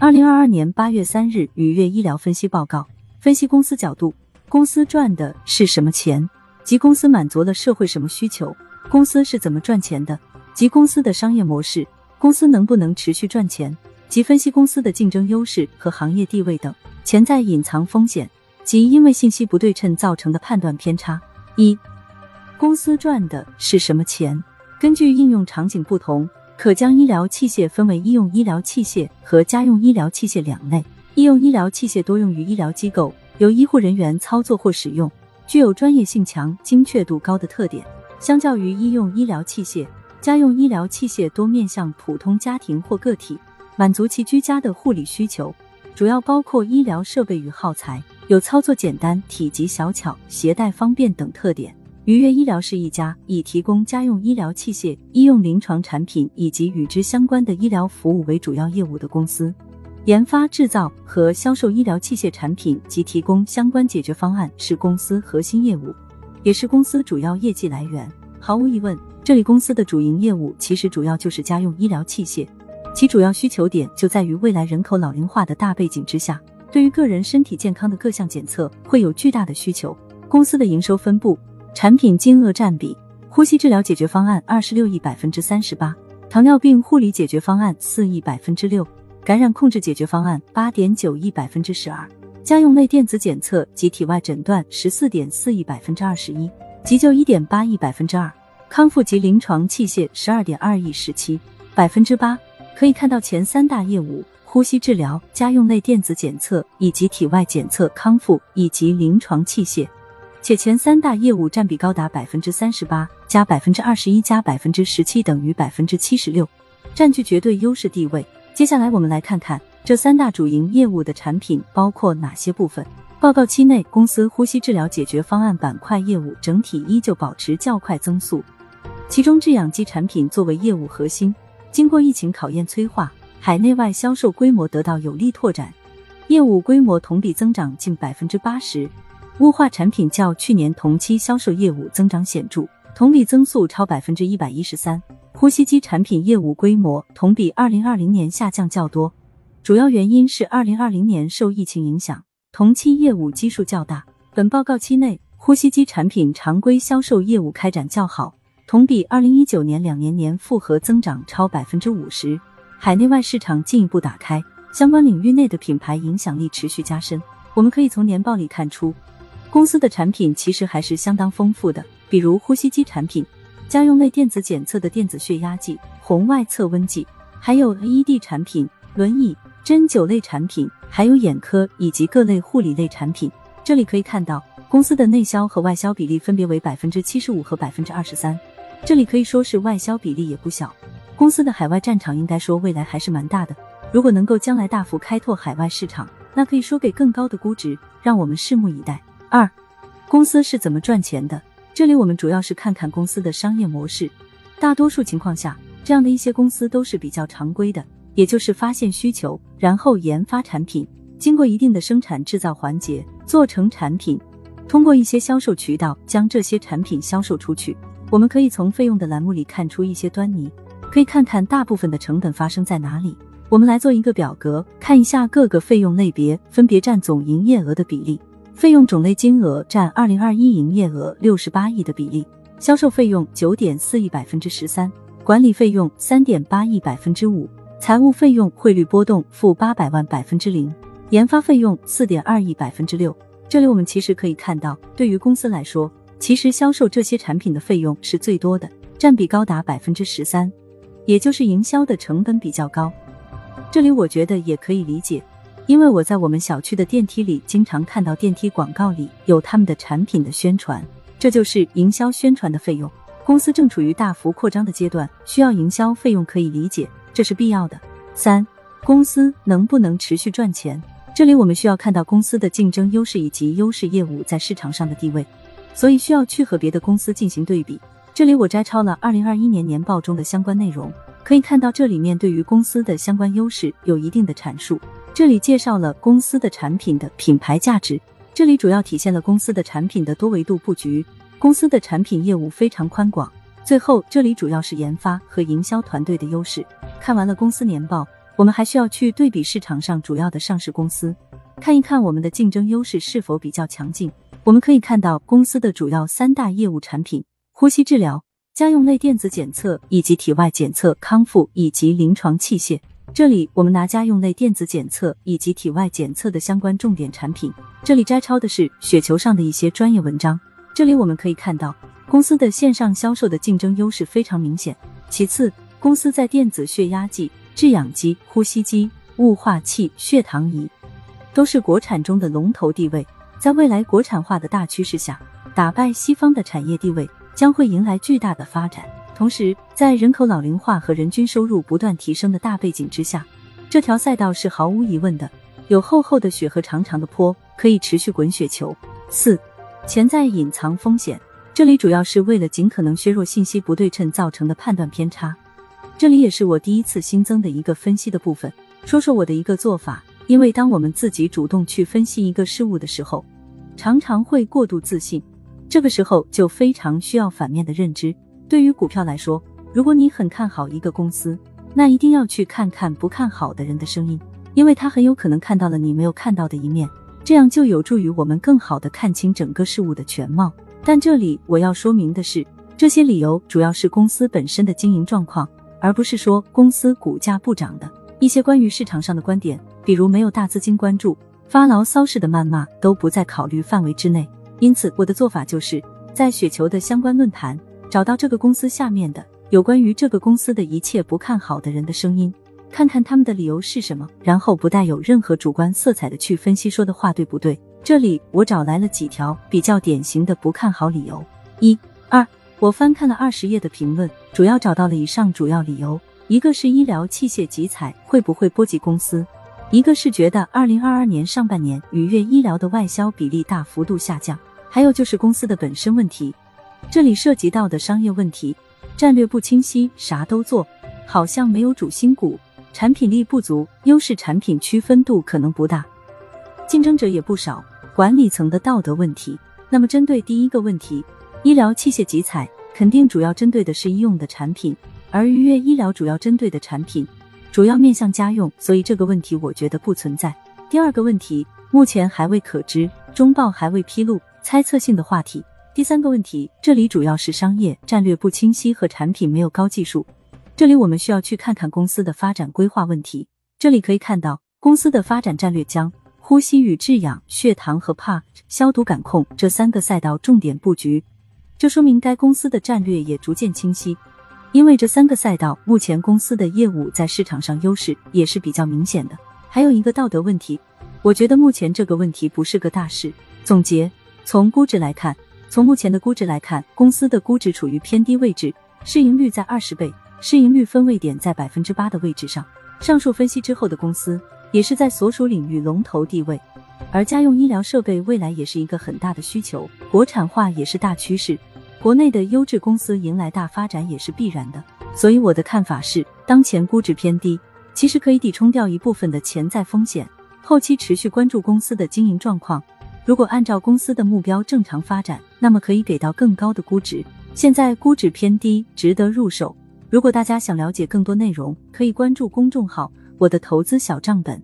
二零二二年八月三日，愉悦医疗分析报告分析公司角度：公司赚的是什么钱？及公司满足了社会什么需求？公司是怎么赚钱的？及公司的商业模式？公司能不能持续赚钱？及分析公司的竞争优势和行业地位等潜在隐藏风险及因为信息不对称造成的判断偏差。一、公司赚的是什么钱？根据应用场景不同。可将医疗器械分为医用医疗器械和家用医疗器械两类。医用医疗器械多用于医疗机构，由医护人员操作或使用，具有专业性强、精确度高的特点。相较于医用医疗器械，家用医疗器械多面向普通家庭或个体，满足其居家的护理需求，主要包括医疗设备与耗材，有操作简单、体积小巧、携带方便等特点。愉悦医疗是一家以提供家用医疗器械、医用临床产品以及与之相关的医疗服务为主要业务的公司，研发、制造和销售医疗器械产品及提供相关解决方案是公司核心业务，也是公司主要业绩来源。毫无疑问，这里公司的主营业务其实主要就是家用医疗器械，其主要需求点就在于未来人口老龄化的大背景之下，对于个人身体健康的各项检测会有巨大的需求。公司的营收分布。产品金额占比：呼吸治疗解决方案二十六亿百分之三十八，糖尿病护理解决方案四亿百分之六，感染控制解决方案八点九亿百分之十二，家用类电子检测及体外诊断十四点四亿百分之二十一，急救一点八亿百分之二，康复及临床器械十二点二亿十七百分之八。可以看到前三大业务：呼吸治疗、家用类电子检测以及体外检测、康复以及临床器械。且前三大业务占比高达百分之三十八加百分之二十一加百分之十七，等于百分之七十六，占据绝对优势地位。接下来我们来看看这三大主营业务的产品包括哪些部分。报告期内，公司呼吸治疗解决方案板块业务整体依旧保持较快增速，其中制氧机产品作为业务核心，经过疫情考验催化，海内外销售规模得到有力拓展，业务规模同比增长近百分之八十。雾化产品较去年同期销售业务增长显著，同比增速超百分之一百一十三。呼吸机产品业务规模同比二零二零年下降较多，主要原因是二零二零年受疫情影响，同期业务基数较大。本报告期内，呼吸机产品常规销售业务开展较好，同比二零一九年两年年复合增长超百分之五十。海内外市场进一步打开，相关领域内的品牌影响力持续加深。我们可以从年报里看出。公司的产品其实还是相当丰富的，比如呼吸机产品、家用类电子检测的电子血压计、红外测温计，还有 AED 产品、轮椅、针灸类产品，还有眼科以及各类护理类产品。这里可以看到，公司的内销和外销比例分别为百分之七十五和百分之二十三，这里可以说是外销比例也不小。公司的海外战场应该说未来还是蛮大的，如果能够将来大幅开拓海外市场，那可以说给更高的估值，让我们拭目以待。二，公司是怎么赚钱的？这里我们主要是看看公司的商业模式。大多数情况下，这样的一些公司都是比较常规的，也就是发现需求，然后研发产品，经过一定的生产制造环节，做成产品，通过一些销售渠道将这些产品销售出去。我们可以从费用的栏目里看出一些端倪，可以看看大部分的成本发生在哪里。我们来做一个表格，看一下各个费用类别分别占总营业额的比例。费用种类金额占二零二一营业额六十八亿的比例，销售费用九点四亿百分之十三，管理费用三点八亿百分之五，财务费用汇率波动负八百万百分之零，研发费用四点二亿百分之六。这里我们其实可以看到，对于公司来说，其实销售这些产品的费用是最多的，占比高达百分之十三，也就是营销的成本比较高。这里我觉得也可以理解。因为我在我们小区的电梯里经常看到电梯广告里有他们的产品的宣传，这就是营销宣传的费用。公司正处于大幅扩张的阶段，需要营销费用可以理解，这是必要的。三，公司能不能持续赚钱？这里我们需要看到公司的竞争优势以及优势业务在市场上的地位，所以需要去和别的公司进行对比。这里我摘抄了二零二一年年报中的相关内容，可以看到这里面对于公司的相关优势有一定的阐述。这里介绍了公司的产品的品牌价值，这里主要体现了公司的产品的多维度布局。公司的产品业务非常宽广，最后，这里主要是研发和营销团队的优势。看完了公司年报，我们还需要去对比市场上主要的上市公司，看一看我们的竞争优势是否比较强劲。我们可以看到公司的主要三大业务产品：呼吸治疗、家用类电子检测以及体外检测、康复以及临床器械。这里我们拿家用类电子检测以及体外检测的相关重点产品。这里摘抄的是雪球上的一些专业文章。这里我们可以看到。公司的线上销售的竞争优势非常明显。其次，公司在电子血压计、制氧机、呼吸机、雾化器、血糖仪都是国产中的龙头地位。在未来国产化的大趋势下，打败西方的产业地位将会迎来巨大的发展。同时，在人口老龄化和人均收入不断提升的大背景之下，这条赛道是毫无疑问的，有厚厚的雪和长长的坡，可以持续滚雪球。四，潜在隐藏风险。这里主要是为了尽可能削弱信息不对称造成的判断偏差。这里也是我第一次新增的一个分析的部分，说说我的一个做法。因为当我们自己主动去分析一个事物的时候，常常会过度自信，这个时候就非常需要反面的认知。对于股票来说，如果你很看好一个公司，那一定要去看看不看好的人的声音，因为他很有可能看到了你没有看到的一面，这样就有助于我们更好的看清整个事物的全貌。但这里我要说明的是，这些理由主要是公司本身的经营状况，而不是说公司股价不涨的一些关于市场上的观点，比如没有大资金关注、发牢骚式的谩骂都不在考虑范围之内。因此，我的做法就是在雪球的相关论坛找到这个公司下面的有关于这个公司的一切不看好的人的声音，看看他们的理由是什么，然后不带有任何主观色彩的去分析说的话对不对。这里我找来了几条比较典型的不看好理由。一、二，我翻看了二十页的评论，主要找到了以上主要理由：一个是医疗器械集采会不会波及公司；一个是觉得二零二二年上半年愉悦医疗的外销比例大幅度下降；还有就是公司的本身问题。这里涉及到的商业问题，战略不清晰，啥都做，好像没有主心骨，产品力不足，优势产品区分度可能不大，竞争者也不少。管理层的道德问题。那么，针对第一个问题，医疗器械集采肯定主要针对的是医用的产品，而愉悦医疗主要针对的产品主要面向家用，所以这个问题我觉得不存在。第二个问题，目前还未可知，中报还未披露，猜测性的话题。第三个问题，这里主要是商业战略不清晰和产品没有高技术，这里我们需要去看看公司的发展规划问题。这里可以看到公司的发展战略将。呼吸与制氧、血糖和 PA 消毒感控这三个赛道重点布局，这说明该公司的战略也逐渐清晰。因为这三个赛道目前公司的业务在市场上优势也是比较明显的。还有一个道德问题，我觉得目前这个问题不是个大事。总结：从估值来看，从目前的估值来看，公司的估值处于偏低位置，市盈率在二十倍，市盈率分位点在百分之八的位置上。上述分析之后的公司。也是在所属领域龙头地位，而家用医疗设备未来也是一个很大的需求，国产化也是大趋势，国内的优质公司迎来大发展也是必然的。所以我的看法是，当前估值偏低，其实可以抵冲掉一部分的潜在风险，后期持续关注公司的经营状况。如果按照公司的目标正常发展，那么可以给到更高的估值。现在估值偏低，值得入手。如果大家想了解更多内容，可以关注公众号。我的投资小账本。